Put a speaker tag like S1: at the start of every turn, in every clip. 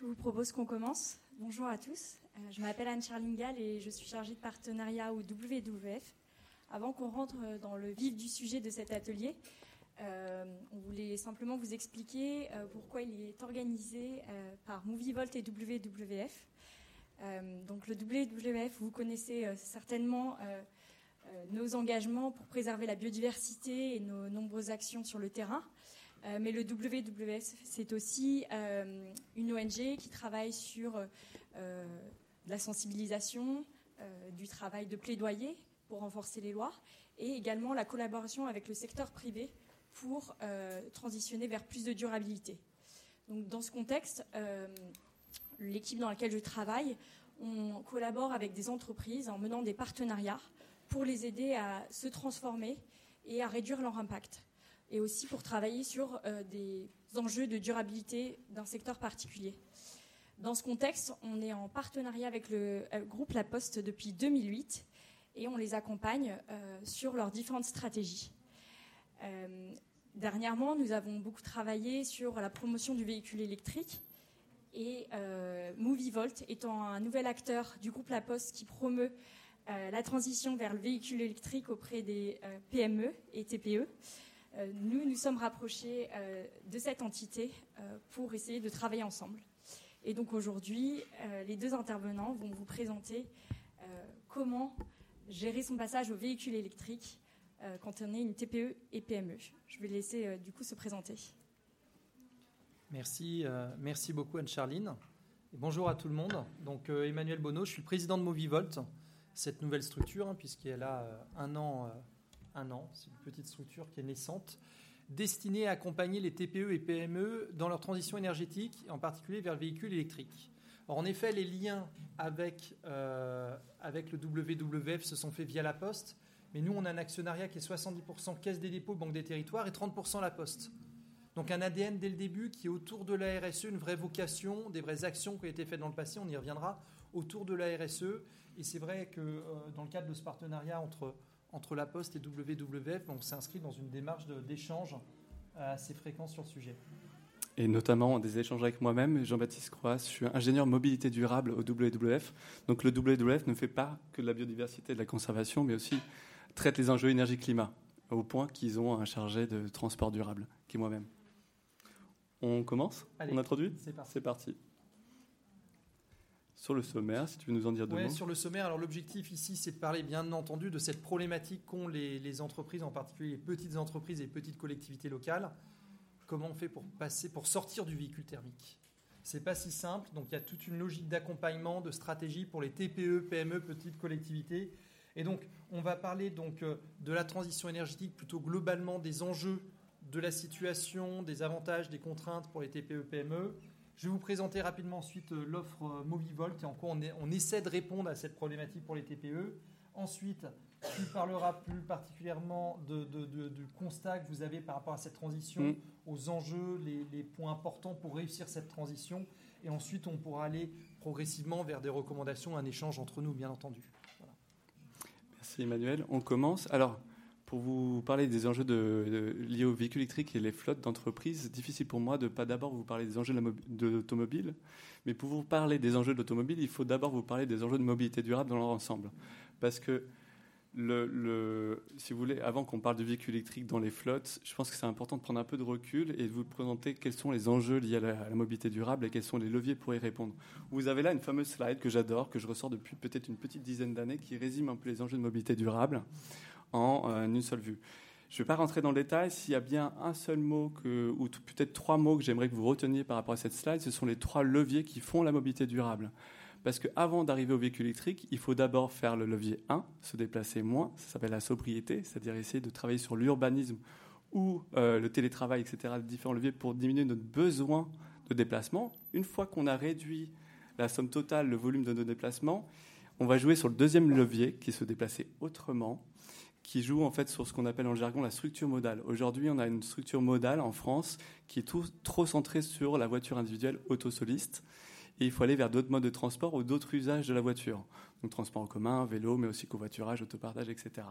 S1: je vous propose qu'on commence. Bonjour à tous. Euh, je m'appelle Anne Charlingal et je suis chargée de partenariat au WWF. Avant qu'on rentre dans le vif du sujet de cet atelier, euh, on voulait simplement vous expliquer euh, pourquoi il est organisé par MovieVolt et WWF. donc le WWF, vous connaissez certainement nos engagements pour préserver la biodiversité et nos nombreuses actions sur le terrain. Euh, mais le WWF, c'est aussi euh, une ONG qui travaille sur euh, la sensibilisation, du travail de plaidoyer pour renforcer les lois, et également la collaboration avec le secteur privé pour transitionner vers plus de durabilité. Donc, dans ce contexte, l'équipe dans laquelle je travaille, on collabore avec des entreprises en menant des partenariats pour les aider à se transformer et à réduire leur impact et aussi pour travailler sur euh, des enjeux de durabilité d'un secteur particulier. Dans ce contexte, on est en partenariat avec le euh, groupe La Poste depuis 2008 et on les accompagne euh, sur leurs différentes stratégies. dernièrement, nous avons beaucoup travaillé sur la promotion du véhicule électrique et MovieVolt étant un nouvel acteur du groupe La Poste qui promeut la transition vers le véhicule électrique auprès des PME et TPE. Euh, nous nous sommes rapprochés euh, de cette entité euh, pour essayer de travailler ensemble. Et donc aujourd'hui, les deux intervenants vont vous présenter comment gérer son passage au véhicule électrique quand on est une TPE et PME. Je vais laisser du coup se présenter.
S2: Merci, merci beaucoup Anne-Charline. bonjour à tout le monde. Donc Emmanuel Bonneau, je suis le président de Movivolt, cette nouvelle structure, hein, puisqu'elle a un an un an. C'est une petite structure qui est naissante, destinée à accompagner les TPE et PME dans leur transition énergétique, en particulier vers le véhicule électrique. en effet, les liens avec, euh, avec le WWF se sont faits via la Poste, mais nous, on a un actionnariat qui est 70% Caisse des dépôts, Banque des territoires et 30% la Poste. Donc un ADN dès le début qui est autour de la RSE, une vraie vocation, des vraies actions qui ont été faites dans le passé, on y reviendra, autour de la RSE. Et c'est vrai que euh, dans le cadre de ce partenariat entre entre la Poste et WWF. On s'inscrit dans une démarche d'échange assez fréquent sur le sujet.
S3: Et notamment des échanges avec moi-même, Jean-Baptiste Croix, je suis ingénieur mobilité durable au WWF. Donc le WWF ne fait pas que de la biodiversité et de la conservation, mais aussi traite les enjeux énergie-climat, au point qu'ils ont un chargé de transport durable, qui est moi-même. On commence? On introduit?
S2: C'est parti.
S3: Sur le sommaire, si tu veux nous en dire deux
S2: mots. Sur le sommaire, alors l'objectif ici, c'est de parler bien entendu de cette problématique qu'ont les, entreprises, en particulier les petites entreprises et les petites collectivités locales. Comment on fait pour passer, pour sortir du véhicule thermique? C'est pas si simple. Donc il y a toute une logique d'accompagnement, de stratégie pour les TPE, PME, petites collectivités. Et donc on va parler donc euh, de la transition énergétique plutôt globalement des enjeux de la situation, des avantages, des contraintes pour les TPE, PME je vais vous présenter rapidement ensuite euh, l'offre euh, Movivolt et en quoi on, essaie de répondre à cette problématique pour les TPE. Ensuite, tu parleras plus particulièrement du constat que vous avez par rapport à cette transition, mm. aux enjeux, les, points importants pour réussir cette transition. Et ensuite, on pourra aller progressivement vers des recommandations, un échange entre nous, bien entendu.
S3: Merci Emmanuel. On commence. Alors, pour vous parler des enjeux liés aux véhicules électriques et les flottes d'entreprises, difficile pour moi de pas d'abord vous parler des enjeux de l'automobile, mais pour vous parler des enjeux de l'automobile, il faut d'abord vous parler des enjeux de mobilité durable dans leur ensemble. Parce que, si vous voulez, avant qu'on parle de véhicules électriques dans les flottes, je pense que c'est important de prendre un peu de recul et de vous présenter quels sont les enjeux liés à la, mobilité durable et quels sont les leviers pour y répondre. Vous avez là une fameuse slide que j'adore, que je ressors depuis peut-être une petite dizaine d'années, qui résume un peu les enjeux de mobilité durable en euh, une seule vue. Je ne vais pas rentrer dans le détail. S'il y a bien un seul mot ou peut-être trois mots que j'aimerais que vous reteniez par rapport à cette slide, ce sont les trois leviers qui font la mobilité durable. Parce qu'avant d'arriver au véhicule électrique, il faut d'abord faire le levier 1, se déplacer moins, ça s'appelle la sobriété, c'est-à-dire essayer de travailler sur l'urbanisme ou euh, le télétravail, etc., différents leviers pour diminuer notre besoin de déplacement. Une fois qu'on a réduit la somme totale, le volume de nos déplacements, on va jouer sur le deuxième levier, qui est se déplacer autrement, qui joue en fait sur ce qu'on appelle en jargon la structure modale. Aujourd'hui, on a une structure modale en France qui est tout, trop centrée sur la voiture individuelle autosoliste. Et il faut aller vers d'autres modes de transport ou d'autres usages de la voiture. Donc transport en commun, vélo, mais aussi covoiturage, autopartage, etc.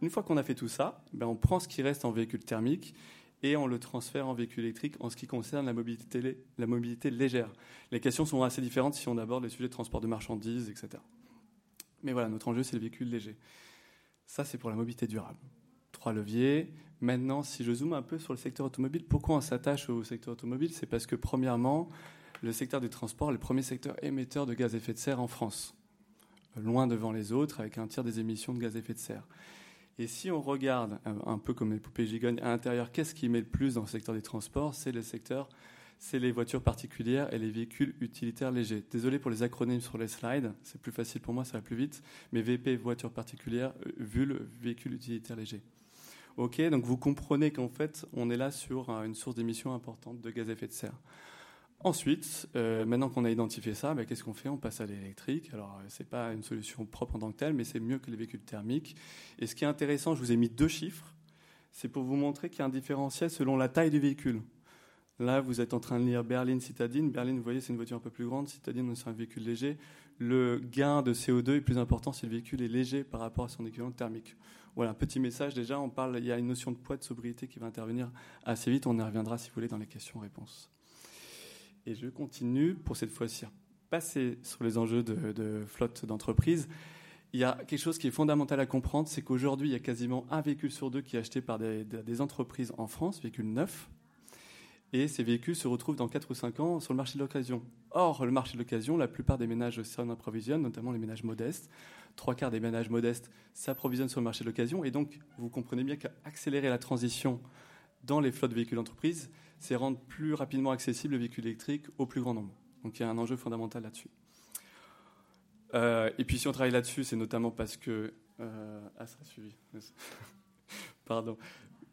S3: Une fois qu'on a fait tout ça, ben on prend ce qui reste en véhicule thermique et on le transfère en véhicule électrique en ce qui concerne la mobilité, la mobilité légère. Les questions sont assez différentes si on aborde les sujets de transport de marchandises, etc. Mais voilà, notre enjeu, c'est le véhicule léger. Ça, c'est pour la mobilité durable. Trois leviers. Maintenant, si je zoome un peu sur le secteur automobile, pourquoi on s'attache au secteur automobile? C'est parce que, premièrement, le secteur du transport est le premier secteur émetteur de gaz à effet de serre en France, loin devant les autres, avec un tiers des émissions de gaz à effet de serre. Et si on regarde un peu comme les poupées gigognes à l'intérieur, qu'est-ce qui émet le plus dans le secteur des transports? C'est le secteur, c'est les voitures particulières et les véhicules utilitaires légers. Désolé pour les acronymes sur les slides, c'est plus facile pour moi, ça va plus vite. Mais VP, voiture particulière, euh, VUL, véhicule utilitaire léger. Ok, donc vous comprenez qu'en fait, on est là sur une source d'émissions importante de gaz à effet de serre. Ensuite, euh, maintenant qu'on a identifié ça, ben, qu'est-ce qu'on fait? On passe à l'électrique. Alors, euh, ce n'est pas une solution propre en tant que telle, mais c'est mieux que les véhicules thermiques. Et ce qui est intéressant, je vous ai mis deux chiffres. C'est pour vous montrer qu'il y a un différentiel selon la taille du véhicule. Là, vous êtes en train de lire Berlin Citadine. Berlin, vous voyez, c'est une voiture un peu plus grande. Citadine, c'est un véhicule léger. Le gain de CO2 est plus important si le véhicule est léger par rapport à son équivalent thermique. Voilà, petit message déjà. On parle, il y a une notion de poids de sobriété qui va intervenir assez vite. On y reviendra si vous voulez dans les questions-réponses. Et je continue pour cette fois-ci passer sur les enjeux de, flotte d'entreprise. Il y a quelque chose qui est fondamental à comprendre, c'est qu'aujourd'hui, il y a quasiment un véhicule sur deux qui est acheté par des, des entreprises en France, véhicule neuf, et ces véhicules se retrouvent dans 4 ou 5 ans sur le marché de l'occasion. Or, le marché de l'occasion, la plupart des ménages s'en approvisionnent, notamment les ménages modestes. Trois quarts des ménages modestes s'approvisionnent sur le marché de l'occasion. Et donc, vous comprenez bien qu'accélérer la transition dans les flottes de véhicules d'entreprise, c'est rendre plus rapidement accessible le véhicule électrique au plus grand nombre. Donc il y a un enjeu fondamental là-dessus. Euh, et puis si on travaille là-dessus, c'est notamment parce que... Euh, ah, ça a suivi. Pardon.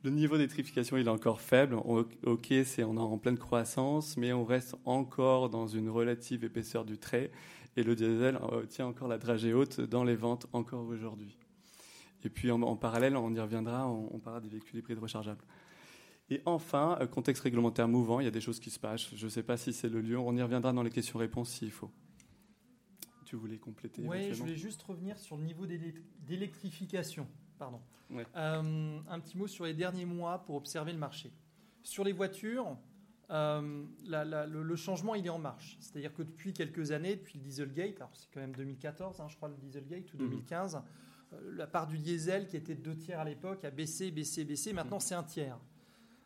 S3: Le niveau d'électrification, il est encore faible. Ok, c'est on est en pleine croissance, mais on reste encore dans une relative épaisseur du trait. Et le diesel euh, tient encore la dragée haute dans les ventes encore aujourd'hui. Et puis en, parallèle, on y reviendra, on, on parlera des véhicules hybrides rechargeables. Et enfin, euh, contexte réglementaire mouvant, il y a des choses qui se passent. Je ne sais pas si c'est le lieu, on y reviendra dans les questions-réponses s'il faut. Tu voulais compléter
S2: Oui, je voulais juste revenir sur le niveau d'électrification. Pardon. Euh, un petit mot sur les derniers mois pour observer le marché. Sur les voitures, euh, le, changement il est en marche. C'est-à-dire que depuis quelques années, depuis le Dieselgate, alors c'est quand même 2014, hein, je crois, le Dieselgate, ou 2015, mhm. la part du diesel qui était de deux tiers à l'époque a baissé, baissé, baissé. Maintenant, mhm. c'est un tiers.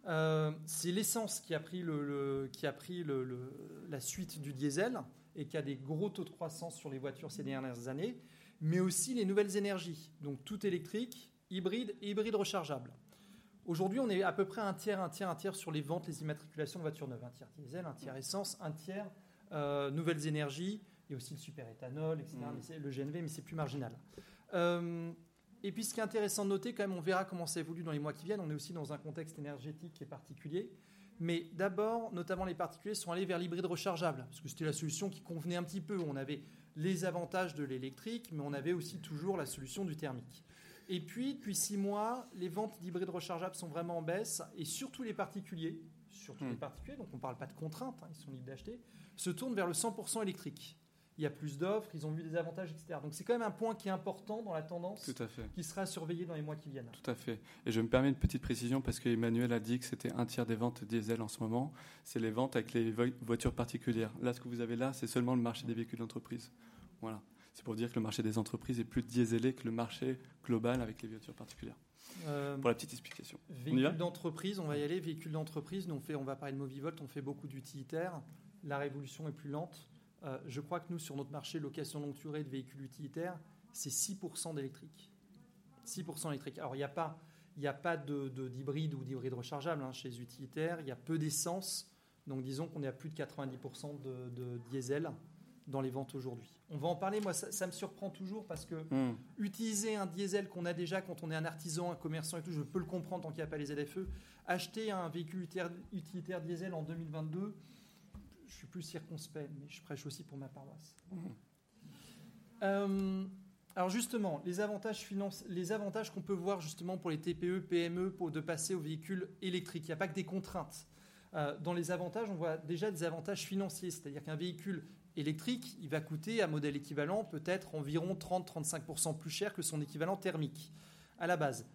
S2: Euh, c'est l'essence qui a pris, le, qui a pris la suite du diesel et qui a des gros taux de croissance sur les voitures ces dernières années, mais aussi les nouvelles énergies, donc tout électrique, hybride et hybride rechargeable. Aujourd'hui, on est à peu près un tiers, un tiers, un tiers sur les ventes, les immatriculations de voitures neuves. Un tiers diesel, un tiers essence, un tiers euh, nouvelles énergies. Il y a aussi le superéthanol, etc. Mmh. le GNV, mais c'est plus marginal. Euh, et puis ce qui est intéressant de noter, quand même, on verra comment ça évolue dans les mois qui viennent. On est aussi dans un contexte énergétique qui est particulier. Mais d'abord, notamment les particuliers sont allés vers l'hybride rechargeable, parce que c'était la solution qui convenait un petit peu. On avait les avantages de l'électrique, mais on avait aussi toujours la solution du thermique. Et puis, depuis six mois, les ventes d'hybrides rechargeables sont vraiment en baisse, et surtout les particuliers, surtout les hmm. particuliers, donc on ne parle pas de contraintes, hein, ils sont libres d'acheter, se tournent vers le 100% électrique il y a plus d'offres, ils ont vu des avantages, etc. Donc c'est quand même un point qui est important dans la tendance,
S3: Tout à fait.
S2: qui sera surveillé dans les mois qui viennent.
S3: Tout à fait. Et je me permets une petite précision parce qu'Emmanuel a dit que c'était un tiers des ventes diesel en ce moment. C'est les ventes avec les voitures particulières. Là, ce que vous avez là, c'est seulement le marché des véhicules d'entreprise. Voilà. C'est pour dire que le marché des entreprises est plus dieselé que le marché global avec les voitures particulières. Euh, pour la petite explication.
S2: Véhicules d'entreprise, on va y aller. Véhicules d'entreprise, on, fait, on va parler de Movivolt, on fait beaucoup d'utilitaires. La révolution est plus lente. Euh, je crois que nous, sur notre marché location longue durée de véhicules utilitaires, c'est 6% d'électrique. 6% électrique. Alors, il n'y a pas, a pas d'hybride ou d'hybride rechargeable hein, chez les utilitaires. Il y a peu d'essence. Donc, disons qu'on est à plus de 90% de, diesel dans les ventes aujourd'hui. On va en parler. Moi, ça, me surprend toujours parce que hmm. utiliser un diesel qu'on a déjà quand on est un artisan, un commerçant et tout, je peux le comprendre tant qu'il n'y a pas les ZFE. Acheter un véhicule utilitaire diesel en 2022, je suis plus circonspect, mais je prêche aussi pour ma paroisse. Mmh. Euh, alors justement, les avantages, les avantages qu'on peut voir justement pour les TPE, PME, pour de passer aux véhicules électriques. Il n'y a pas que des contraintes. Euh, dans les avantages, on voit déjà des avantages financiers, c'est-à-dire qu'un véhicule électrique, il va coûter à modèle équivalent peut-être environ 30-35% plus cher que son équivalent thermique à la base.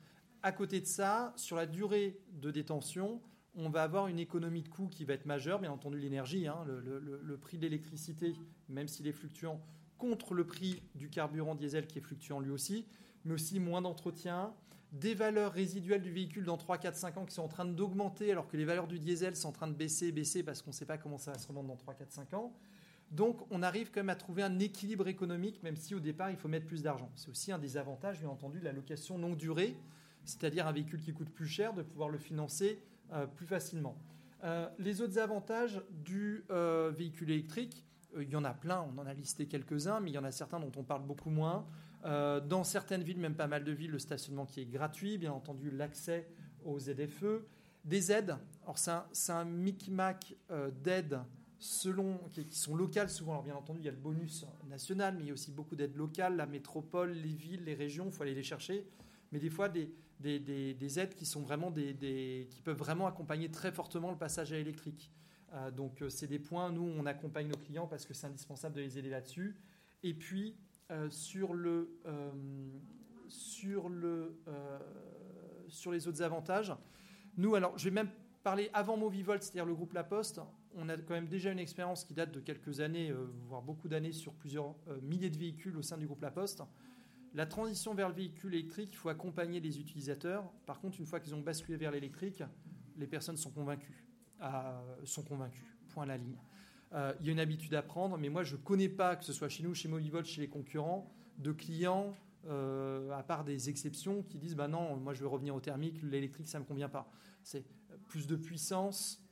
S2: À côté de ça, sur la durée de détention, on va avoir une économie de coût qui va être majeure, bien entendu l'énergie, hein, le, prix de l'électricité, même s'il est fluctuant, contre le prix du carburant diesel qui est fluctuant lui aussi, mais aussi moins d'entretien, des valeurs résiduelles du véhicule dans 3, 4, 5 ans qui sont en train d'augmenter alors que les valeurs du diesel sont en train de baisser, baisser parce qu'on ne sait pas comment ça va se revendre dans 3, 4, 5 ans. Donc on arrive quand même à trouver un équilibre économique, même si au départ il faut mettre plus d'argent. C'est aussi un des avantages, bien entendu, de la location longue durée, c'est-à-dire un véhicule qui coûte plus cher, de pouvoir le financer plus facilement. Euh, les autres avantages du euh, véhicule électrique, il y en a plein, on en a listé quelques-uns, mais il y en a certains dont on parle beaucoup moins. dans certaines villes, même pas mal de villes, le stationnement qui est gratuit, bien entendu l'accès aux ZFE, des aides. Alors c'est un, micmac d'aides selon, qui, sont locales souvent. Alors bien entendu, il y a le bonus national, mais il y a aussi beaucoup d'aides locales, la métropole, les villes, les régions, il faut aller les chercher. Mais des fois, des, des, aides qui sont vraiment des, qui peuvent vraiment accompagner très fortement le passage à l'électrique. Euh, donc euh, c'est des points, nous on accompagne nos clients parce que c'est indispensable de les aider là-dessus. Et puis euh, sur le sur le sur les autres avantages, nous alors je vais même parler avant Movivolt, c'est-à-dire le groupe La Poste. On a quand même déjà une expérience qui date de quelques années, voire beaucoup d'années, sur plusieurs milliers de véhicules au sein du groupe La Poste. La transition vers le véhicule électrique, il faut accompagner les utilisateurs. Par contre, une fois qu'ils ont basculé vers l'électrique, les personnes sont convaincues. Euh, sont convaincues. Point la ligne. Euh, il y a une habitude à prendre, mais moi, je ne connais pas, que ce soit chez nous, chez Movivolt, chez les concurrents, de clients, euh, à part des exceptions, qui disent bah non, moi, je veux revenir au thermique, l'électrique, ça ne me convient pas. C'est plus de puissance,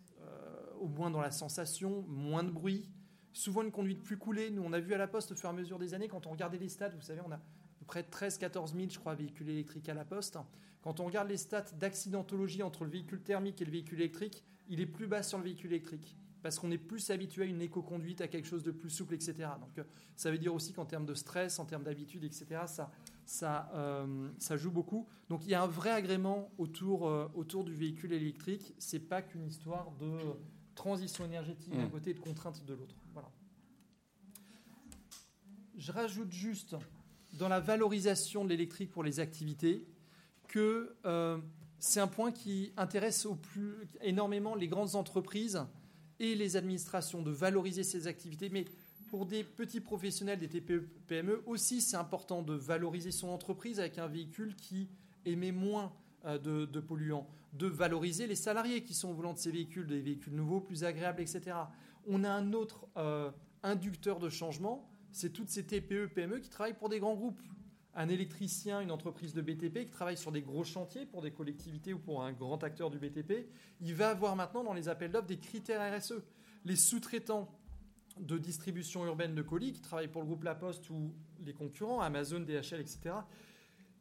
S2: au moins dans la sensation, moins de bruit, souvent une conduite plus coulée. Nous, on a vu à la poste au fur et à mesure des années, quand on regardait les stades, vous savez, on a près de 13-14 000, je crois, véhicules électriques à la poste. Quand on regarde les stats d'accidentologie entre le véhicule thermique et le véhicule électrique, il est plus bas sur le véhicule électrique parce qu'on est plus habitué à une éco-conduite, à quelque chose de plus souple, etc. Donc euh, ça veut dire aussi qu'en termes de stress, en termes d'habitude, etc., ça, ça, euh, ça joue beaucoup. Donc il y a un vrai agrément autour, euh, autour du véhicule électrique. C'est pas qu'une histoire de transition énergétique d'un mmh. côté et de contrainte de l'autre. Voilà. Je rajoute juste dans la valorisation de l'électrique pour les activités que euh, c'est un point qui intéresse énormément les grandes entreprises et les administrations de valoriser ces activités. Mais pour des petits professionnels, des TPE, PME aussi, c'est important de valoriser son entreprise avec un véhicule qui émet moins euh, de, polluants, de valoriser les salariés qui sont au volant de ces véhicules, des véhicules nouveaux, plus agréables, etc. On a un autre euh, inducteur de changement, c'est toutes ces TPE, PME qui travaillent pour des grands groupes. Un électricien, une entreprise de BTP qui travaille sur des gros chantiers pour des collectivités ou pour un grand acteur du BTP, il va avoir maintenant dans les appels d'offres des critères RSE. Les sous-traitants de distribution urbaine de colis qui travaillent pour le groupe La Poste ou les concurrents, Amazon, DHL, etc.,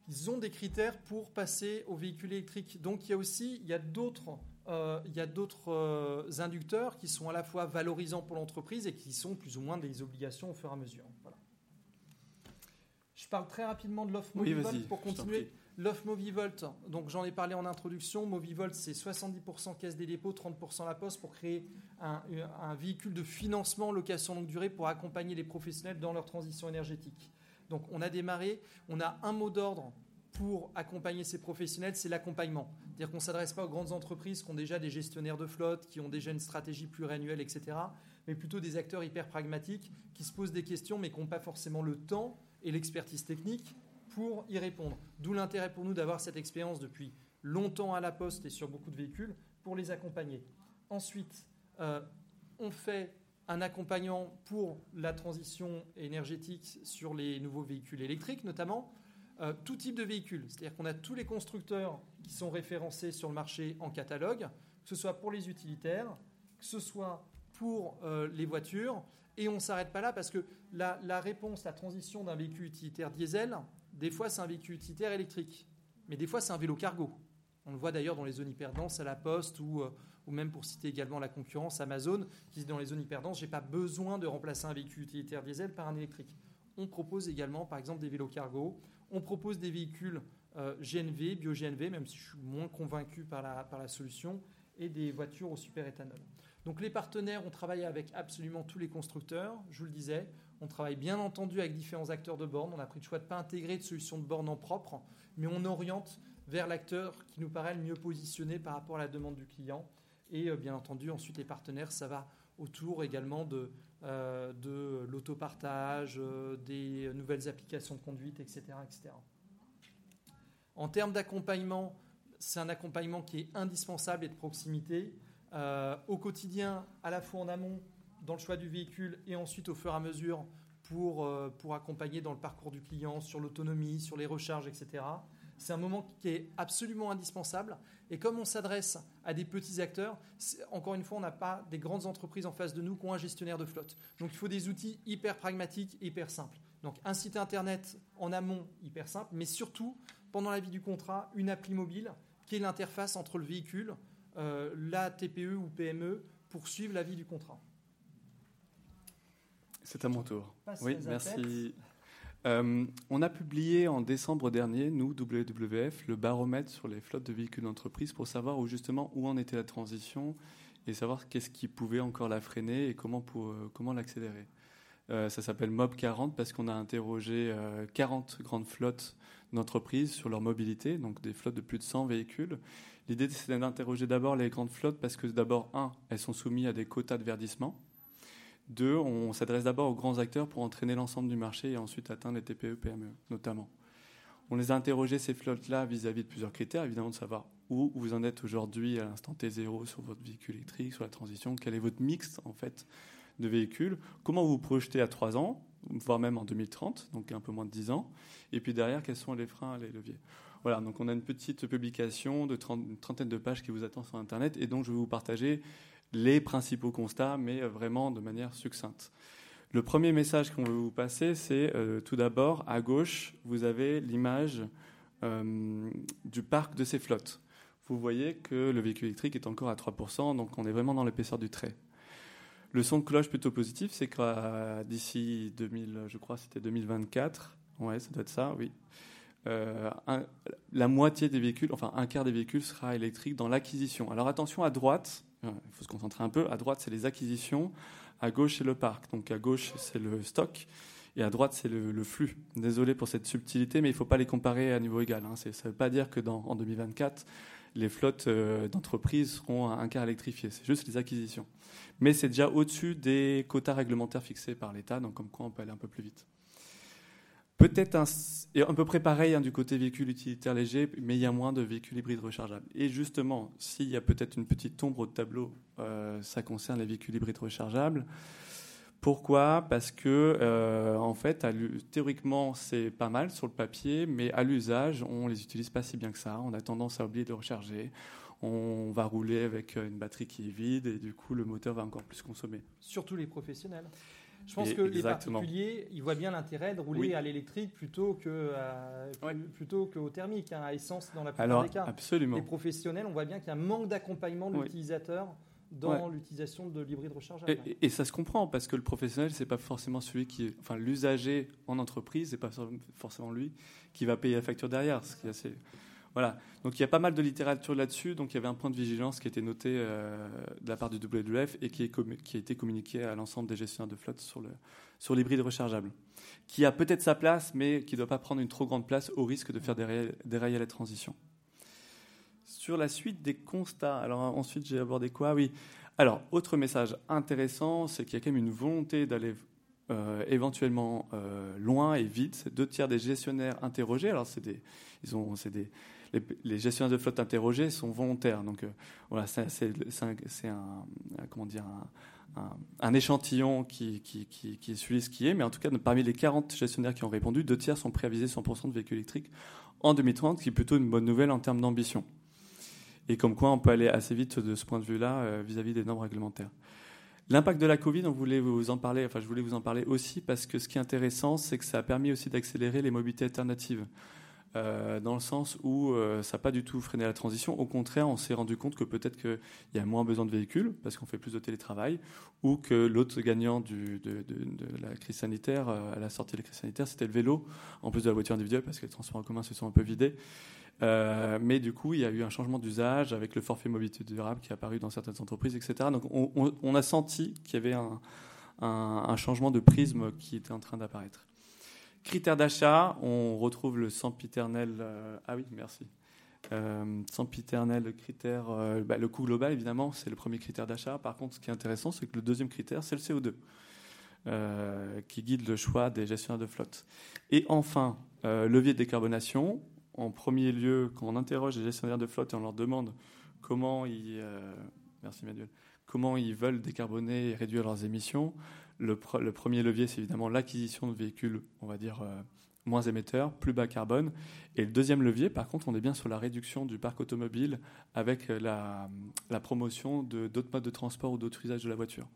S2: ils ont des critères pour passer aux véhicules électriques. Donc il y a aussi il y a d'autres il y a d'autres euh, inducteurs qui sont à la fois valorisants pour l'entreprise et qui sont plus ou moins des obligations au fur et à mesure. Je parle très rapidement de l'offre Movivolt pour continuer. L'offre Movivolt, donc j'en ai parlé en introduction. Movivolt, c'est 70% caisse des dépôts, 30% la poste pour créer un, un, véhicule de financement location longue durée pour accompagner les professionnels dans leur transition énergétique. Donc on a démarré, on a un mot d'ordre pour accompagner ces professionnels, c'est l'accompagnement. C'est-à-dire qu'on ne s'adresse pas aux grandes entreprises qui ont déjà des gestionnaires de flotte, qui ont déjà une stratégie pluriannuelle, etc., mais plutôt des acteurs hyper pragmatiques qui se posent des questions mais qui n'ont pas forcément le temps et l'expertise technique pour y répondre. D'où l'intérêt pour nous d'avoir cette expérience depuis longtemps à la poste et sur beaucoup de véhicules pour les accompagner. Ensuite, euh, on fait un accompagnement pour la transition énergétique sur les nouveaux véhicules électriques notamment. Euh, tout type de véhicules. C'est-à-dire qu'on a tous les constructeurs qui sont référencés sur le marché en catalogue, que ce soit pour les utilitaires, que ce soit pour euh, les voitures. Et on ne s'arrête pas là parce que la, réponse, la transition d'un véhicule utilitaire diesel, des fois c'est un véhicule utilitaire électrique, mais des fois c'est un vélo cargo. On le voit d'ailleurs dans les zones hyper denses à la poste ou, euh, ou même pour citer également la concurrence Amazon, qui dit dans les zones hyper denses, je n'ai pas besoin de remplacer un véhicule utilitaire diesel par un électrique. On propose également par exemple des vélos cargo on propose des véhicules euh, GNV, bio-GNV, même si je suis moins convaincu par la, par la solution, et des voitures au super-éthanol. Donc les partenaires, on travaille avec absolument tous les constructeurs, je vous le disais. On travaille bien entendu avec différents acteurs de borne. On a pris le choix de ne pas intégrer de solution de borne en propre, mais on oriente vers l'acteur qui nous paraît le mieux positionné par rapport à la demande du client. Et bien entendu, ensuite, les partenaires, ça va autour également de, de l'autopartage, des nouvelles applications de conduite, etc. etc. En termes d'accompagnement, c'est un accompagnement qui est indispensable et de proximité. au quotidien, à la fois en amont, dans le choix du véhicule, et ensuite au fur et à mesure pour, pour accompagner dans le parcours du client, sur l'autonomie, sur les recharges, etc. C'est un moment qui est absolument indispensable. Et comme on s'adresse à des petits acteurs, encore une fois, on n'a pas des grandes entreprises en face de nous qui ont un gestionnaire de flotte. Donc il faut des outils hyper pragmatiques, hyper simples. Donc un site internet en amont, hyper simple, mais surtout, pendant la vie du contrat, une appli mobile qui est l'interface entre le véhicule, euh, la TPE ou PME, pour suivre la vie du contrat.
S3: C'est à mon tour. Oui, merci. Euh, on a publié en décembre dernier, nous, WWF, le baromètre sur les flottes de véhicules d'entreprise pour savoir où justement où en était la transition et savoir qu'est-ce qui pouvait encore la freiner et comment, euh, comment l'accélérer. Euh, ça s'appelle MOB 40 parce qu'on a interrogé 40 grandes flottes d'entreprises sur leur mobilité, donc des flottes de plus de 100 véhicules. L'idée, c'était d'interroger d'abord les grandes flottes parce que d'abord, un, elles sont soumises à des quotas de verdissement. Deux, on s'adresse d'abord aux grands acteurs pour entraîner l'ensemble du marché et ensuite atteindre les TPE, PME notamment. On les a interrogés, ces flottes-là, vis-à-vis de plusieurs critères, évidemment de savoir où vous en êtes aujourd'hui à l'instant T0 sur votre véhicule électrique, sur la transition, quel est votre mix en fait de véhicules, comment vous vous projetez à 3 ans, voire même en 2030, donc un peu moins de 10 ans, et puis derrière, quels sont les freins, les leviers. Voilà, donc on a une petite publication de une trentaine de pages qui vous attend sur Internet, et donc je vais vous partager les principaux constats, mais euh, vraiment de manière succincte. Le premier message qu'on veut vous passer, c'est euh, tout d'abord, à gauche, vous avez l'image euh, du parc de ces flottes. Vous voyez que le véhicule électrique est encore à 3%, donc on est vraiment dans l'épaisseur du trait. Le son de cloche plutôt positif, c'est que d'ici 2000, je crois, c'était 2024, ouais, ça doit être ça, oui. La moitié des véhicules, enfin un quart des véhicules sera électrique dans l'acquisition. Alors attention à droite, il faut se concentrer un peu. À droite, c'est les acquisitions. À gauche, c'est le parc. Donc à gauche, c'est le stock. Et à droite, c'est le, flux. Désolé pour cette subtilité, mais il ne faut pas les comparer à niveau égal. Hein. Ça ne veut pas dire que en 2024, les flottes euh, d'entreprises seront un quart électrifiées. C'est juste les acquisitions. Mais c'est déjà au-dessus des quotas réglementaires fixés par l'État, donc comme quoi on peut aller un peu plus vite. Peut-être un, à peu près pareil hein, du côté véhicule utilitaire léger, mais il y a moins de véhicules hybrides rechargeables. Et justement, s'il y a peut-être une petite ombre au tableau, euh, ça concerne les véhicules hybrides rechargeables. Pourquoi? Parce que, euh, en fait, théoriquement, c'est pas mal sur le papier, mais à l'usage, on les utilise pas si bien que ça. On a tendance à oublier de recharger. On va rouler avec une batterie qui est vide et du coup, le moteur va encore plus consommer.
S2: Surtout les professionnels. Je pense que les particuliers, ils voient bien l'intérêt de rouler à l'électrique plutôt que plutôt qu'au thermique, hein, à essence dans la plupart des cas.
S3: Absolument.
S2: Les professionnels, on voit bien qu'il y a un manque d'accompagnement de l'utilisateur dans l'utilisation de l'hybride rechargeable.
S3: Et, ça se comprend parce que le professionnel, c'est pas forcément celui qui, enfin, l'usager en entreprise, c'est pas forcément lui qui va payer la facture derrière, ce qui est assez voilà. Donc il y a pas mal de littérature là-dessus. Donc il y avait un point de vigilance qui a été noté euh, de la part du WWF et qui, a été communiqué à l'ensemble des gestionnaires de flotte sur, l'hybride rechargeable, qui a peut-être sa place, mais qui ne doit pas prendre une trop grande place au risque de faire dérailler, la transition. Sur la suite des constats, alors ensuite j'ai abordé quoi? Oui. Alors, autre message intéressant, c'est qu'il y a quand même une volonté d'aller euh, éventuellement euh, loin et vite. Deux tiers des gestionnaires interrogés, alors c'est des, ils ont, c'est des, les, gestionnaires de flotte interrogés sont volontaires. Donc euh, voilà, c'est un, comment dire, un, échantillon qui, qui, suit ce qui est. Mais en tout cas, parmi les 40 gestionnaires qui ont répondu, deux tiers sont viser 100% de véhicules électriques en 2030, ce qui est plutôt une bonne nouvelle en termes d'ambition. Et comme quoi, on peut aller assez vite de ce point de vue-là euh, vis-à-vis des normes réglementaires. L'impact de la Covid, on voulait vous en parler, enfin je voulais vous en parler aussi parce que ce qui est intéressant, c'est que ça a permis aussi d'accélérer les mobilités alternatives. Euh, dans le sens où euh, ça n'a pas du tout freiné la transition. Au contraire, on s'est rendu compte que peut-être qu'il y a moins besoin de véhicules parce qu'on fait plus de télétravail, ou que l'autre gagnant de, la crise sanitaire, euh, à la sortie de la crise sanitaire, c'était le vélo, en plus de la voiture individuelle, parce que les transports en commun se sont un peu vidés. mais du coup, il y a eu un changement d'usage avec le forfait mobilité durable qui est apparu dans certaines entreprises, etc. Donc on, a senti qu'il y avait un changement de prisme qui était en train d'apparaître. Critères d'achat, on retrouve le sempiternel. Euh, ah oui, merci. Euh, sempiternel, critère, euh, bah, le coût global, évidemment, c'est le premier critère d'achat. Par contre, ce qui est intéressant, c'est que le deuxième critère, c'est le CO2, euh, qui guide le choix des gestionnaires de flotte. Et enfin, levier de décarbonation. En premier lieu, quand on interroge les gestionnaires de flotte et on leur demande comment ils veulent décarboner et réduire leurs émissions, le, premier levier, c'est évidemment l'acquisition de véhicules, on va dire moins émetteurs, plus bas carbone. Et le deuxième levier, par contre, on est bien sur la réduction du parc automobile avec la, promotion d'autres modes de transport ou d'autres usages de la voiture.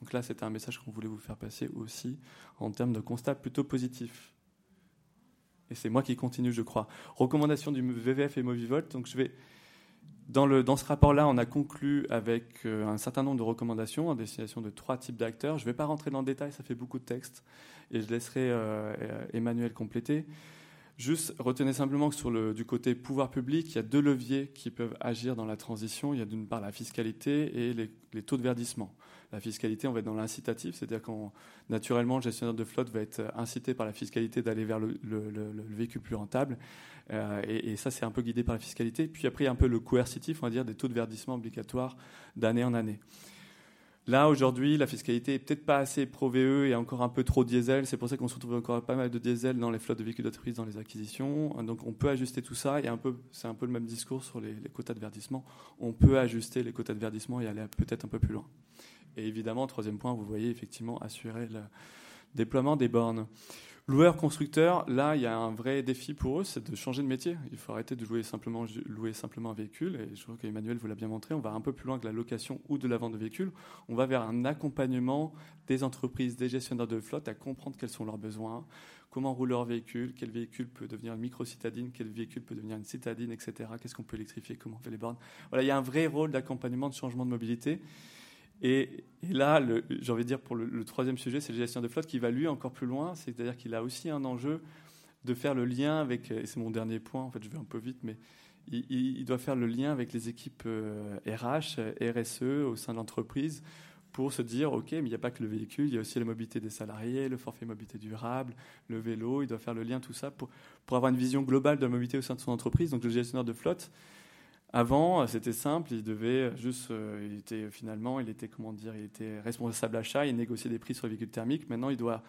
S3: Donc là, c'était un message qu'on voulait vous faire passer aussi en termes de constat plutôt positif. Et c'est moi qui continue, je crois. Recommandation du VVF et Movivolt. Donc je vais dans, ce rapport-là, on a conclu avec euh, un certain nombre de recommandations à destination de trois types d'acteurs. Je ne vais pas rentrer dans le détail, ça fait beaucoup de texte, et je laisserai euh, Emmanuel compléter. Juste, retenez simplement que sur le, du côté pouvoir public, il y a deux leviers qui peuvent agir dans la transition. Il y a d'une part la fiscalité et les, taux de verdissement. La fiscalité, on va être dans l'incitatif, c'est-à-dire que naturellement, le gestionnaire de flotte va être incité par la fiscalité d'aller vers le, le, le, véhicule plus rentable. Euh, et, ça, c'est un peu guidé par la fiscalité. Puis après, un peu le coercitif, on va dire, des taux de verdissement obligatoires d'année en année. Là, aujourd'hui, la fiscalité est peut-être pas assez pro-VE et encore un peu trop diesel. C'est pour ça qu'on se retrouve encore pas mal de diesel dans les flottes de véhicules d'entreprise, dans les acquisitions. Donc, on peut ajuster tout ça. Et un peu, c'est un peu le même discours sur les, quotas de verdissement. On peut ajuster les quotas de verdissement et aller peut-être un peu plus loin. Et évidemment, troisième point, vous voyez effectivement assurer le déploiement des bornes. Loueur constructeur, là, il y a un vrai défi pour eux, c'est de changer de métier. Il faut arrêter de louer simplement, louer simplement un véhicule. Et je crois qu'Emmanuel vous l'a bien montré, on va un peu plus loin que la location ou de la vente de véhicules. On va vers un accompagnement des entreprises, des gestionnaires de flotte à comprendre quels sont leurs besoins, comment roule leur véhicule, quel véhicule peut devenir une micro-citadine, quel véhicule peut devenir une citadine, etc. Qu'est-ce qu'on peut électrifier, comment on fait les bornes. Voilà, il y a un vrai rôle d'accompagnement, de changement de mobilité. Et, là, j'ai envie de dire, pour le, troisième sujet, c'est le gestion de flotte qui va lui encore plus loin. C'est-à-dire qu'il a aussi un enjeu de faire le lien avec, et c'est mon dernier point, en fait, je vais un peu vite, mais il, doit faire le lien avec les équipes RH, euh, RSE au sein de l'entreprise pour se dire, OK, mais il n'y a pas que le véhicule, il y a aussi la mobilité des salariés, le forfait mobilité durable, le vélo, il doit faire le lien, tout ça, pour, pour avoir une vision globale de la mobilité au sein de son entreprise. Donc le gestionnaire de flotte, avant, c'était simple, il devait juste, euh, il était finalement, il était comment dire, il était responsable achat, il négociait des prix sur les véhicules thermiques. Maintenant, il doit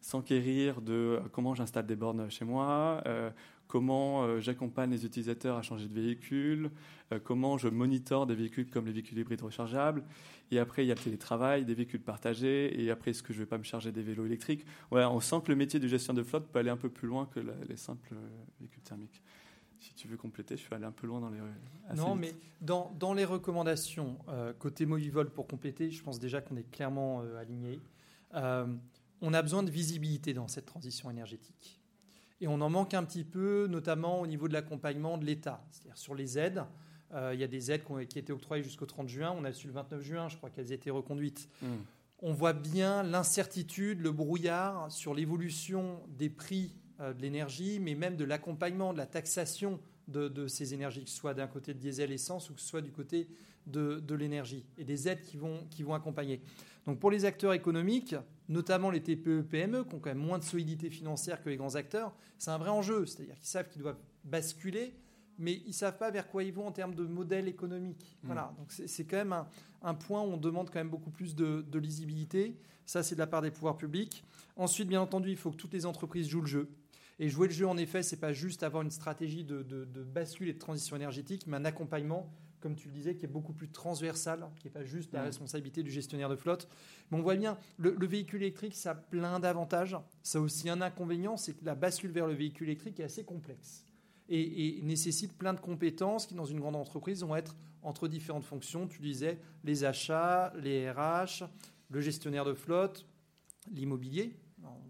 S3: s'enquérir de euh, comment j'installe des bornes chez moi, euh, comment j'accompagne les utilisateurs à changer de véhicule, comment je monitore des véhicules comme les véhicules hybrides rechargeables. Et après, il y a le télétravail, des véhicules partagés. Et après, est-ce que je ne vais pas me charger des vélos électriques? Voilà, on sent que le métier du gestionnaire de flotte peut aller un peu plus loin que les simples véhicules thermiques. Si tu veux compléter, je suis allé un peu loin dans les.
S2: Non, mais dans, dans, les recommandations, euh, côté Movivol, pour compléter, je pense déjà qu'on est clairement euh, aligné. Euh, on a besoin de visibilité dans cette transition énergétique. Et on en manque un petit peu, notamment au niveau de l'accompagnement de l'État. C'est-à-dire sur les aides. il y a des aides qui, étaient octroyées jusqu'au 30 juin. On a su le 29 juin, je crois qu'elles étaient reconduites. Hmm. On voit bien l'incertitude, le brouillard sur l'évolution des prix euh, de l'énergie, mais même de l'accompagnement, de la taxation de, ces énergies, que ce soit d'un côté de diesel essence ou que ce soit du côté de, l'énergie, et des aides qui vont, qui vont accompagner. Donc pour les acteurs économiques, notamment les TPE, PME, qui ont quand même moins de solidité financière que les grands acteurs, c'est un vrai enjeu. C'est-à-dire qu'ils savent qu'ils doivent basculer, mais ils ne savent pas vers quoi ils vont en termes de modèle économique. Mmh. Voilà. Donc c'est quand même un, un, point où on demande quand même beaucoup plus de, de lisibilité. Ça, c'est de la part des pouvoirs publics. Ensuite, bien entendu, il faut que toutes les entreprises jouent le jeu. Et jouer le jeu, en effet, c'est pas juste avoir une stratégie de, bascule et de transition énergétique, mais un accompagnement, comme tu le disais, qui est beaucoup plus transversal, qui n'est pas juste la responsabilité du gestionnaire de flotte. Mais on voit bien, le, véhicule électrique, ça a plein d'avantages. Ça a aussi un inconvénient, c'est que la bascule vers le véhicule électrique est assez complexe et, nécessite plein de compétences qui, dans une grande entreprise, vont être entre différentes fonctions. Tu disais les achats, les RH, le gestionnaire de flotte, l'immobilier.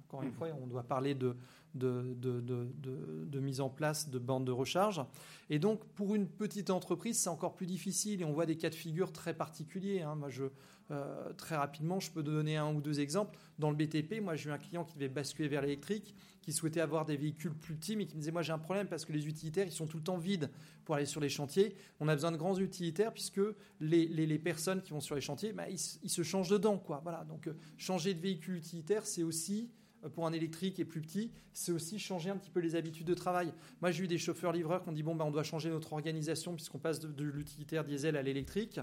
S2: Encore une fois, on doit parler de, de, mise en place de bandes de recharge. Et donc, pour une petite entreprise, c'est encore plus difficile et on voit des cas de figure très particuliers. Hein. Moi, je, euh, très rapidement, je peux donner un ou deux exemples. Dans le BTP, moi, j'ai eu un client qui devait basculer vers l'électrique, qui souhaitait avoir des véhicules plus petits, mais qui me disait, moi, j'ai un problème parce que les utilitaires, ils sont tout le temps vides pour aller sur les chantiers. On a besoin de grands utilitaires puisque les, les, personnes qui vont sur les chantiers, bah, ils, se changent dedans. Quoi. Voilà. Donc, euh, changer de véhicule utilitaire, c'est aussi pour un électrique est plus petit, c'est aussi changer un petit peu les habitudes de travail. Moi, j'ai eu des chauffeurs-livreurs qui ont dit bon, bah, on doit changer notre organisation puisqu'on passe de, l'utilitaire diesel à l'électrique,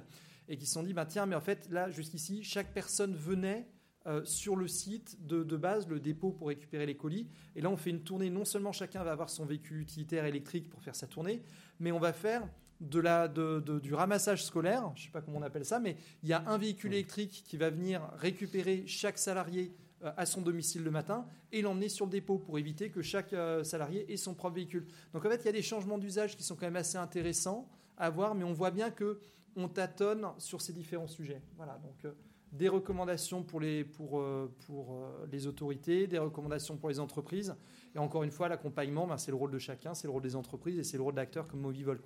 S2: et qui se sont dit bah, tiens, mais en fait, là, jusqu'ici, chaque personne venait euh, sur le site de, base, le dépôt pour récupérer les colis. Et là, on fait une tournée. Non seulement chacun va avoir son véhicule utilitaire électrique pour faire sa tournée, mais on va faire de la, du ramassage scolaire. Je ne sais pas comment on appelle ça, mais il y a un véhicule électrique qui va venir récupérer chaque salarié euh, à son domicile le matin et l'emmener sur le dépôt pour éviter que chaque euh, salarié ait son propre véhicule. Donc en fait, il y a des changements d'usage qui sont quand même assez intéressants à voir, mais on voit bien que on tâtonne sur ces différents sujets. Voilà, donc des recommandations pour les, pour, euh, pour euh, les autorités, des recommandations pour les entreprises. Et encore une fois, l'accompagnement, ben, c'est le rôle de chacun, c'est le rôle des entreprises et c'est le rôle d'acteurs comme Movivol.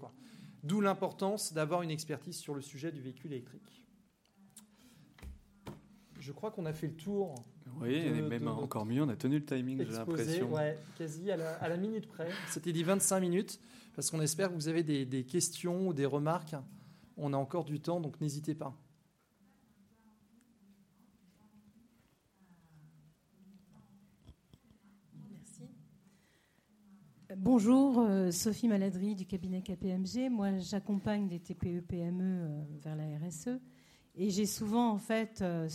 S2: D'où l'importance d'avoir une expertise sur le sujet du véhicule électrique. Je crois qu'on a fait le tour.
S3: Oui, et même encore mieux, on a tenu le timing, j'ai l'impression.
S2: Ouais, quasi à la, à la, minute près. C'était dit 25 minutes, parce qu'on espère que vous avez des, des questions ou des remarques. On a encore du temps, donc n'hésitez pas.
S4: Bonjour, euh, Sophie Maladry du cabinet KPMG. Moi, j'accompagne des TPE-PME euh, vers la RSE. Et j'ai souvent, en fait, euh,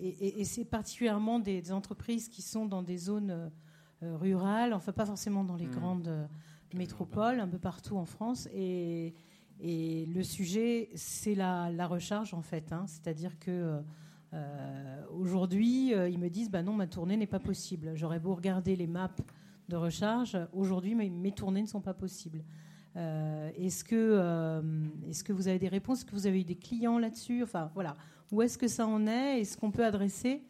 S4: et, c'est particulièrement des, entreprises qui sont dans des zones rurales, enfin pas forcément dans les mmh. grandes métropoles, un peu partout en France. Et, le sujet, c'est la, recharge, en fait. Hein. C'est-à-dire que aujourd'hui, ils me disent, bah non, ma tournée n'est pas possible. J'aurais beau regarder les maps de recharge. Aujourd'hui, mes, tournées ne sont pas possibles. Euh, est-ce que, euh, est-ce que vous avez des réponses? Est-ce que vous avez eu des clients là-dessus? Enfin, voilà. Où est-ce que ça en est? Est-ce qu'on peut adresser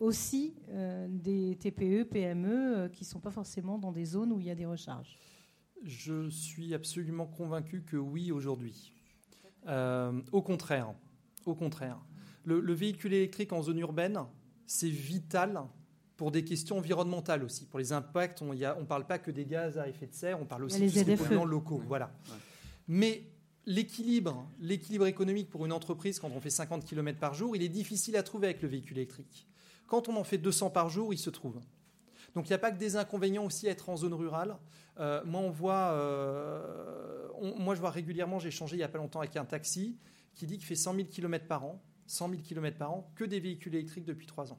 S4: aussi euh, des TPE, PME qui ne sont pas forcément dans des zones où il y a des recharges?
S2: Je suis absolument convaincu que oui aujourd'hui. au contraire, au contraire. le, véhicule électrique en zone urbaine, c'est vital pour des questions environnementales aussi, pour les impacts. On ne parle pas que des gaz à effet de serre, on parle aussi des polluants locaux. Voilà. Mais l'équilibre, l'équilibre économique pour une entreprise quand on fait 50 km par jour, il est difficile à trouver avec le véhicule électrique. Quand on en fait 200 par jour, il se trouve. Donc il n'y a pas que des inconvénients aussi à être en zone rurale. Euh, moi, on voit, euh, moi, je vois régulièrement, j'ai changé il n'y a pas longtemps avec un taxi qui dit qu'il fait 100 000 km par an, 100 000 km par an, que des véhicules électriques depuis 3 ans.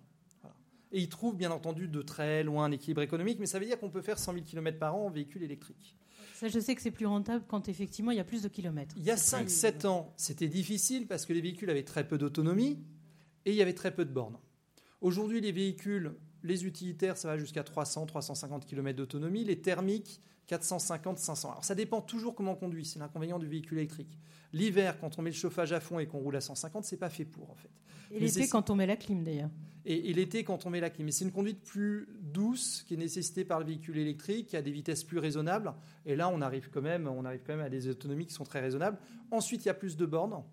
S2: Et ils trouvent bien entendu de très loin un équilibre économique, mais ça veut dire qu'on peut faire 100 000 km par an en véhicule électrique.
S4: Ça, je sais que c'est plus rentable quand effectivement il y a plus de kilomètres.
S2: Il y a 5-7 ans, c'était difficile parce que les véhicules avaient très peu d'autonomie et il y avait très peu de bornes. Aujourd'hui, les véhicules, les utilitaires, ça va jusqu'à 300-350 km d'autonomie. Les thermiques, 450-500. Alors ça dépend toujours comment on conduit, c'est l'inconvénient du véhicule électrique. L'hiver, quand on met le chauffage à fond et qu'on roule à 150, c'est pas fait pour en fait.
S4: Et l'été, quand on met la clim d'ailleurs.
S2: Et, l'été, quand on met la clim. Mais c'est une conduite plus douce qui est nécessitée par le véhicule électrique, qui a des vitesses plus raisonnables. Et là, on arrive quand même, on arrive quand même à des autonomies qui sont très raisonnables. Ensuite, il y a plus de bornes.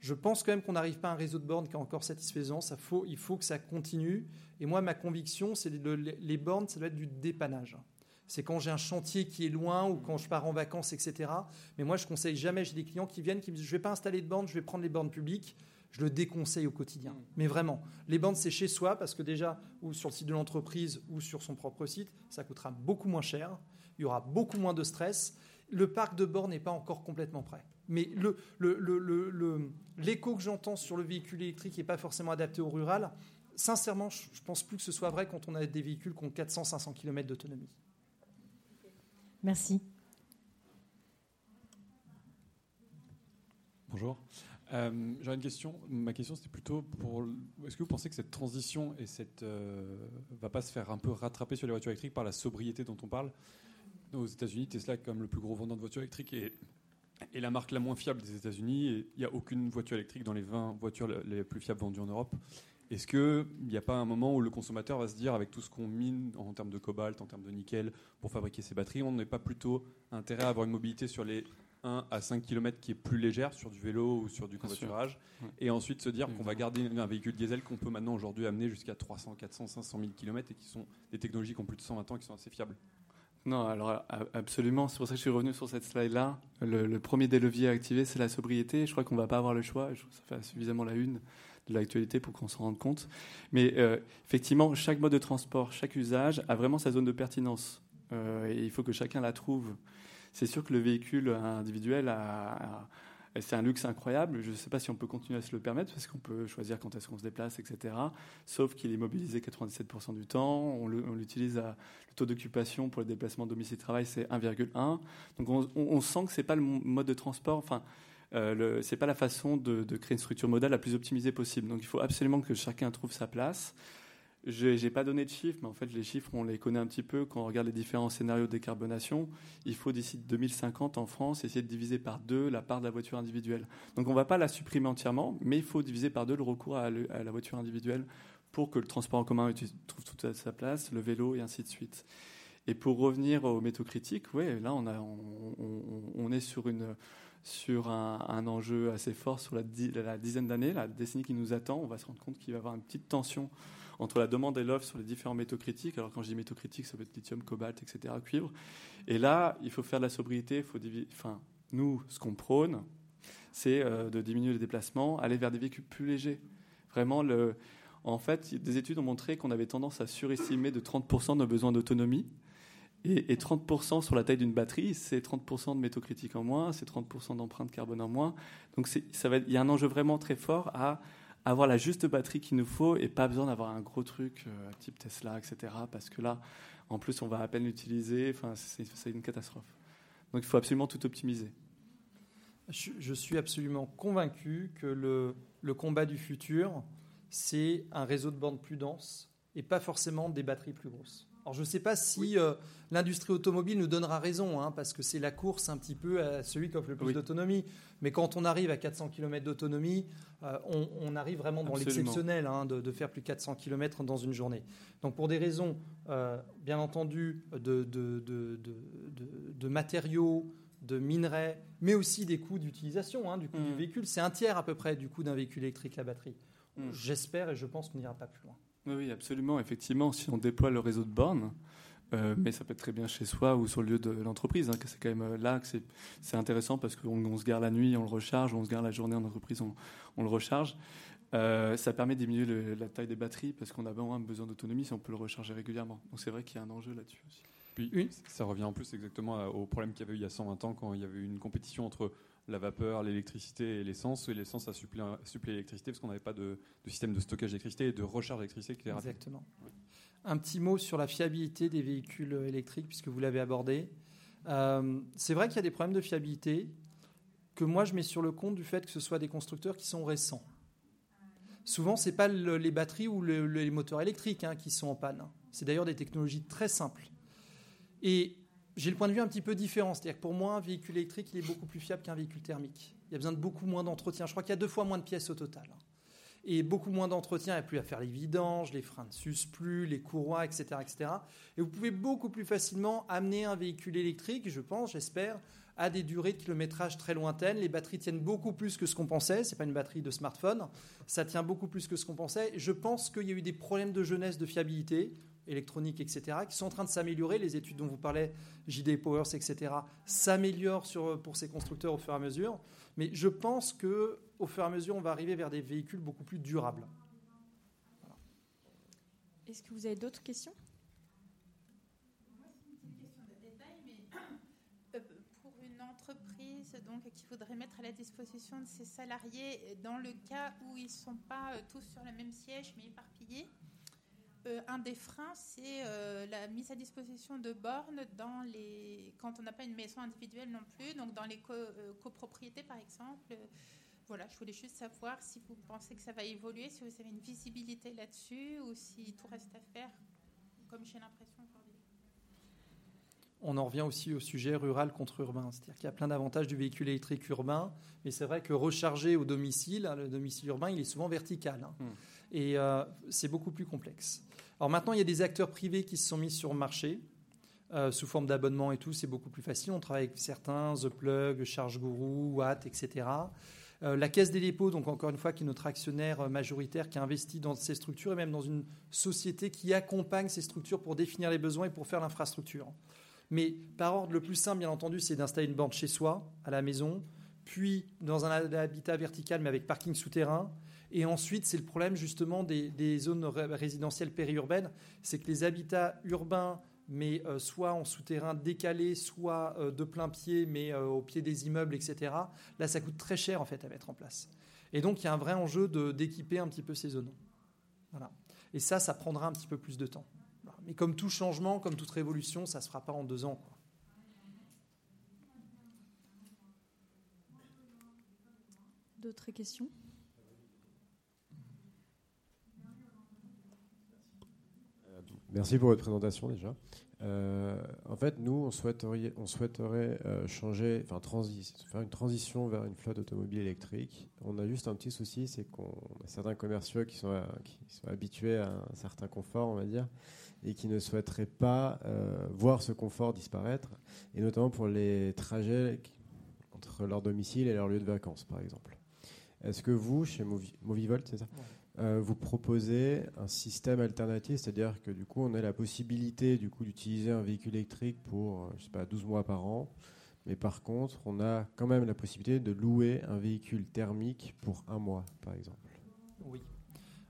S2: Je pense quand même qu'on n'arrive pas à un réseau de bornes qui est encore satisfaisant. Ça faut, il faut que ça continue. Et moi, ma conviction, c'est que les bornes, ça doit être du dépannage c'est quand j'ai un chantier qui est loin ou quand je pars en vacances, etc. Mais moi, je conseille jamais. J'ai des clients qui viennent, qui me disent, je vais pas installer de bornes, je vais prendre les bornes publiques. Je le déconseille au quotidien. Mm. Mais vraiment, les bornes, c'est chez soi parce que déjà, ou sur le site de l'entreprise ou sur son propre site, ça coûtera beaucoup moins cher. Il y aura beaucoup moins de stress. Le parc de bornes n'est pas encore complètement prêt. Mais l'écho le, le, que j'entends sur le véhicule électrique n'est pas forcément adapté au rural. Sincèrement, je ne pense plus que ce soit vrai quand on a des véhicules qui ont 400-500 km d'autonomie.
S4: Merci.
S5: Bonjour. Euh, J'aurais une question. Ma question, c'était plutôt pour. Est-ce que vous pensez que cette transition et cette euh, va pas se faire un peu rattraper sur les voitures électriques par la sobriété dont on parle? Aux États-Unis, Tesla est comme le plus gros vendeur de voitures électriques et, et la marque la moins fiable des États-Unis. Il n'y a aucune voiture électrique dans les 20 voitures les plus fiables vendues en Europe. Est-ce qu'il n'y a pas un moment où le consommateur va se dire, avec tout ce qu'on mine en termes de cobalt, en termes de nickel, pour fabriquer ces batteries, on n'est pas plutôt intérêt à avoir une mobilité sur les 1 à 5 km qui est plus légère sur du vélo ou sur du covoiturage, et ensuite se dire qu'on va garder un véhicule diesel qu'on peut maintenant aujourd'hui amener jusqu'à 300, 400, 500 000 km et qui sont des technologies qui ont plus de 120 ans qui sont assez fiables
S3: non, alors absolument. C'est pour ça que je suis revenu sur cette slide-là. Le, premier des leviers à activer, c'est la sobriété. Je crois qu'on ne va pas avoir le choix. Ça fait suffisamment la une de l'actualité pour qu'on s'en rende compte. Mais euh, effectivement, chaque mode de transport, chaque usage a vraiment sa zone de pertinence. Euh, et il faut que chacun la trouve. C'est sûr que le véhicule individuel a, c'est un luxe incroyable. Je ne sais pas si on peut continuer à se le permettre parce qu'on peut choisir quand est-ce qu'on se déplace, etc. Sauf qu'il est mobilisé 97% du temps. On l'utilise à le taux d'occupation pour le déplacement domicile-travail, c'est 1,1. Donc on, sent que c'est pas le mode de transport. Euh, ce n'est pas la façon de, créer une structure modale la plus optimisée possible. Donc il faut absolument que chacun trouve sa place. Je n'ai pas donné de chiffres, mais en fait, les chiffres, on les connaît un petit peu. Quand on regarde les différents scénarios de décarbonation, il faut d'ici 2050 en France essayer de diviser par deux la part de la voiture individuelle. Donc on ne va pas la supprimer entièrement, mais il faut diviser par deux le recours à, la voiture individuelle pour que le transport en commun trouve toute sa place, le vélo et ainsi de suite. Et pour revenir aux métaux critiques, ouais, là on est sur une sur un, enjeu assez fort sur la, dizaine d'années, la décennie qui nous attend. On va se rendre compte qu'il va y avoir une petite tension entre la demande et l'offre sur les différents métaux critiques. Alors quand je dis métaux critiques, ça peut être lithium, cobalt, etc., cuivre. Et là, il faut faire de la sobriété. Il faut enfin, nous, ce qu'on prône, c'est euh, de diminuer les déplacements, aller vers des véhicules plus légers. Vraiment, le, en fait, des études ont montré qu'on avait tendance à surestimer de 30% nos besoins d'autonomie. Et, 30% sur la taille d'une batterie, c'est 30% de métaux critiques en moins, c'est 30% d'empreinte carbone en moins. Donc va, il y a un enjeu vraiment très fort à avoir la juste batterie qu'il nous faut et pas besoin d'avoir un gros truc euh, type Tesla, etc. Parce que là, en plus, on va à peine l'utiliser. Enfin, c'est une catastrophe. Donc il faut absolument tout optimiser.
S2: Je, suis absolument convaincu que le, le combat du futur, c'est un réseau de bandes plus dense et pas forcément des batteries plus grosses. Alors je ne sais pas si euh, l'industrie automobile nous donnera raison, hein, parce que c'est la course un petit peu à celui qui offre le plus d'autonomie. Mais quand on arrive à 400 km d'autonomie, euh, on, arrive vraiment dans l'exceptionnel hein, de, faire plus de 400 km dans une journée. Donc pour des raisons, euh, bien entendu, de, de, matériaux, de minerais, mais aussi des coûts d'utilisation hein, du coût du mmh. véhicule, c'est un tiers à peu près du coût d'un véhicule électrique, la batterie. Mmh. J'espère et je pense qu'on n'ira pas plus loin.
S3: Oui, absolument. Effectivement, si on déploie le réseau de bornes, euh, mais ça peut être très bien chez soi ou sur le lieu de l'entreprise. Hein, c'est quand même euh, là que c'est intéressant parce qu'on se gare la nuit, on le recharge, on se gare la journée en entreprise, on, le recharge. Euh, ça permet de diminuer la taille des batteries parce qu'on a vraiment besoin d'autonomie si on peut le recharger régulièrement. Donc c'est vrai qu'il y a un enjeu là-dessus aussi.
S5: Puis ça revient en plus exactement au problème qu'il y avait eu il y a 120 ans quand il y avait eu une compétition entre la vapeur, l'électricité et l'essence. Et l'essence a suppléé l'électricité parce qu'on n'avait pas de, système de stockage d'électricité et de recharge d'électricité
S2: Exactement. Un petit mot sur la fiabilité des véhicules électriques, puisque vous l'avez abordé. Euh, c'est vrai qu'il y a des problèmes de fiabilité que moi je mets sur le compte du fait que ce soit des constructeurs qui sont récents. Souvent, ce n'est pas les batteries ou les moteurs électriques hein, qui sont en panne. C'est d'ailleurs des technologies très simples. Et j'ai le point de vue un petit peu différent. C'est-à-dire que pour moi, un véhicule électrique, il est beaucoup plus fiable qu'un véhicule thermique. Il y a besoin de beaucoup moins d'entretien. Je crois qu'il y a deux fois moins de pièces au total. Et beaucoup moins d'entretien. Il n'y a plus à faire les vidanges, les freins ne s'usent plus, les courroies, etc., etc. Et vous pouvez beaucoup plus facilement amener un véhicule électrique, je pense, j'espère, à des durées de kilométrage très lointaines. Les batteries tiennent beaucoup plus que ce qu'on pensait. Ce n'est pas une batterie de smartphone. Ça tient beaucoup plus que ce qu'on pensait. Je pense qu'il y a eu des problèmes de jeunesse de fiabilité électronique, etc., qui sont en train de s'améliorer. Les études dont vous parlez, JD Powers, etc., s'améliorent pour ces constructeurs au fur et à mesure. Mais je pense que au fur et à mesure, on va arriver vers des véhicules beaucoup plus durables.
S1: Est-ce que vous avez d'autres questions?
S6: Pour une entreprise donc, qui voudrait mettre à la disposition de ses salariés, dans le cas où ils ne sont pas euh, tous sur le même siège mais éparpillés, euh, un des freins, c'est euh, la mise à disposition de bornes dans les, quand on n'a pas une maison individuelle non plus, donc dans les euh, copropriétés par exemple. Voilà, je voulais juste savoir si vous pensez que ça va évoluer, si vous avez une visibilité là-dessus ou si tout reste à faire, comme j'ai l'impression aujourd'hui.
S2: On en revient aussi au sujet rural contre urbain, c'est-à-dire qu'il y a plein d'avantages du véhicule électrique urbain, mais c'est vrai que recharger au domicile, le domicile urbain, il est souvent vertical. Hein. Hmm. Et c'est beaucoup plus complexe. Alors maintenant, il y a des acteurs privés qui se sont mis sur le marché. Euh, sous forme d'abonnement et tout, c'est beaucoup plus facile. On travaille avec certains, The Plug, Charge Guru, Watt, etc. Euh, la Caisse des dépôts, donc encore une fois, qui est notre actionnaire majoritaire, qui a investi dans ces structures et même dans une société qui accompagne ces structures pour définir les besoins et pour faire l'infrastructure. Mais par ordre, le plus simple, bien entendu, c'est d'installer une borne chez soi, à la maison, puis dans un habitat vertical, mais avec parking souterrain, Et ensuite, c'est le problème justement des, zones résidentielles périurbaines, c'est que les habitats urbains, mais euh, soit en souterrain décalé, soit euh, de plein pied, mais euh, au pied des immeubles, etc. Là, ça coûte très cher en fait à mettre en place. Et donc, il y a un vrai enjeu d'équiper un petit peu ces zones. Voilà. Et ça, ça prendra un petit peu plus de temps. Mais comme tout changement, comme toute révolution, ça ne se fera pas en deux ans.
S1: D'autres questions?
S7: Merci pour votre présentation déjà. Euh, en fait, nous, on souhaiterait, on souhaiterait euh, changer, enfin, faire une transition vers une flotte automobile électrique. On a juste un petit souci, c'est qu'on a certains commerciaux qui sont, qui sont habitués à un certain confort, on va dire, et qui ne souhaiteraient pas euh, voir ce confort disparaître, et notamment pour les trajets entre leur domicile et leur lieu de vacances, par exemple. Est-ce que vous, chez Movivolt, c'est ça? Euh, vous proposez un système alternatif, c'est-à-dire que du coup, on a la possibilité du coup d'utiliser un véhicule électrique pour, euh, je sais pas, 12 mois par an, mais par contre, on a quand même la possibilité de louer un véhicule thermique pour un mois, par exemple.
S2: Oui,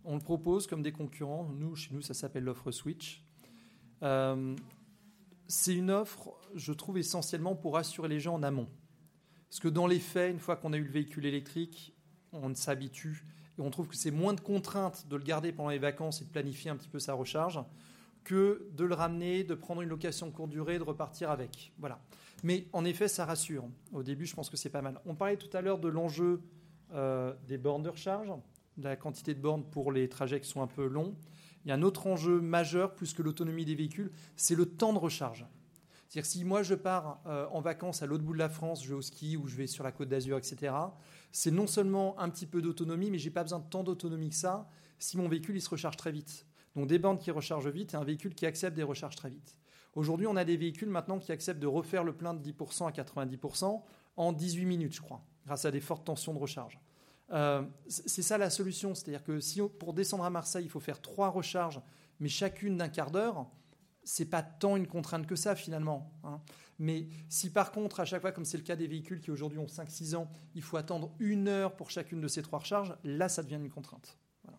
S2: on le propose comme des concurrents. Nous, chez nous, ça s'appelle l'offre Switch. Euh, c'est une offre, je trouve, essentiellement pour assurer les gens en amont. Parce que dans les faits, une fois qu'on a eu le véhicule électrique, on s'habitue et on trouve que c'est moins de contraintes de le garder pendant les vacances et de planifier un petit peu sa recharge que de le ramener, de prendre une location courte durée, de repartir avec. Voilà. Mais en effet, ça rassure. Au début, je pense que c'est pas mal. On parlait tout à l'heure de l'enjeu euh, des bornes de recharge, de la quantité de bornes pour les trajets qui sont un peu longs. Il y a un autre enjeu majeur, plus que l'autonomie des véhicules, c'est le temps de recharge. C'est-à-dire si moi je pars euh, en vacances à l'autre bout de la France, je vais au ski ou je vais sur la côte d'Azur, etc., c'est non seulement un petit peu d'autonomie, mais j'ai pas besoin de tant d'autonomie que ça si mon véhicule il se recharge très vite. Donc des bandes qui rechargent vite et un véhicule qui accepte des recharges très vite. Aujourd'hui, on a des véhicules maintenant qui acceptent de refaire le plein de 10% à 90% en 18 minutes, je crois, grâce à des fortes tensions de recharge. Euh, c'est ça la solution, c'est-à-dire que si pour descendre à Marseille, il faut faire trois recharges, mais chacune d'un quart d'heure, c'est pas tant une contrainte que ça finalement. Hein. Mais si par contre, à chaque fois, comme c'est le cas des véhicules qui aujourd'hui ont 5-6 ans, il faut attendre une heure pour chacune de ces trois recharges, là, ça devient une contrainte. Voilà.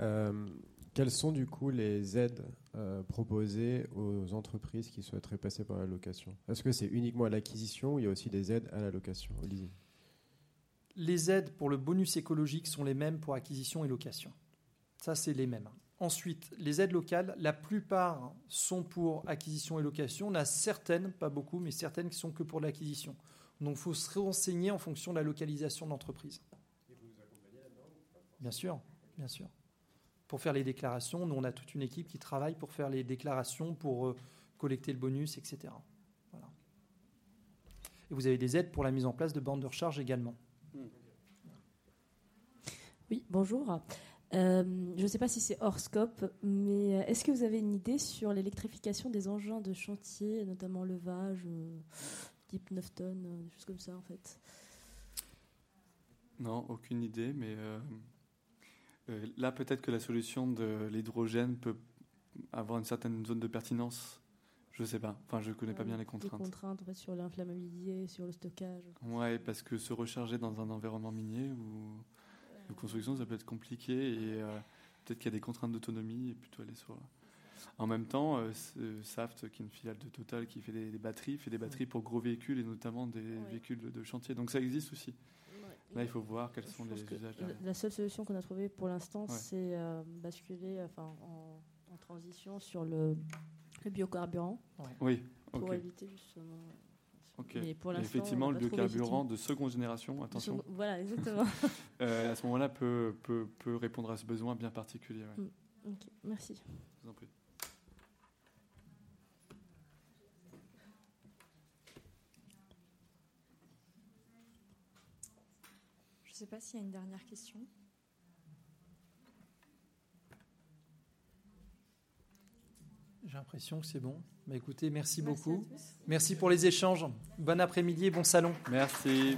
S7: Euh, quelles sont du coup les aides euh, proposées aux entreprises qui souhaiteraient passer par la location? Est-ce que c'est uniquement à l'acquisition ou il y a aussi des aides à la location,
S2: Les aides pour le bonus écologique sont les mêmes pour acquisition et location. Ça, c'est les mêmes. Ensuite, les aides locales, la plupart sont pour acquisition et location. On a certaines, pas beaucoup, mais certaines qui sont que pour l'acquisition. Donc il faut se renseigner en fonction de la localisation de l'entreprise. Et vous nous accompagnez là-dedans Bien sûr, bien sûr. Pour faire les déclarations, nous on a toute une équipe qui travaille pour faire les déclarations, pour euh, collecter le bonus, etc. Voilà. Et vous avez des aides pour la mise en place de bandes de recharge également.
S8: Oui, bonjour. Euh, je ne sais pas si c'est hors scope, mais euh, est-ce que vous avez une idée sur l'électrification des engins de chantier, notamment levage, euh, type 9 tonnes, des choses comme ça en fait?
S3: Non, aucune idée, mais là peut-être que la solution de l'hydrogène peut avoir une certaine zone de pertinence. Je ne sais pas. Enfin, je connais pas bien les contraintes.
S8: Les contraintes sur l'inflammabilité, sur le stockage.
S3: Ouais, parce que se recharger dans un environnement minier ou de construction, ça peut être compliqué et euh, peut-être qu'il y a des contraintes d'autonomie et plutôt aller sur. En même temps, euh, Saft, qui est une filiale de Total qui fait des, batteries, fait des batteries pour gros véhicules et notamment des véhicules de, chantier. Donc ça existe aussi. Là, il faut voir quels sont les usages.
S8: La seule solution qu'on a trouvée pour l'instant, c'est euh, basculer enfin, en, transition sur le, biocarburant.
S3: Oui,
S8: pour éviter justement
S3: effectivement, le biocarburant de seconde génération, attention.
S8: Voilà, exactement.
S3: Euh, à ce moment-là, peut, peut, peut, répondre à ce besoin bien particulier.
S8: Mm. merci.
S3: Je vous en prie.
S1: Je ne sais pas s'il y a une dernière question.
S2: J'ai l'impression que c'est bon. Bah, écoutez, merci, beaucoup. Merci pour les échanges. Bon après-midi et bon salon.
S3: Merci.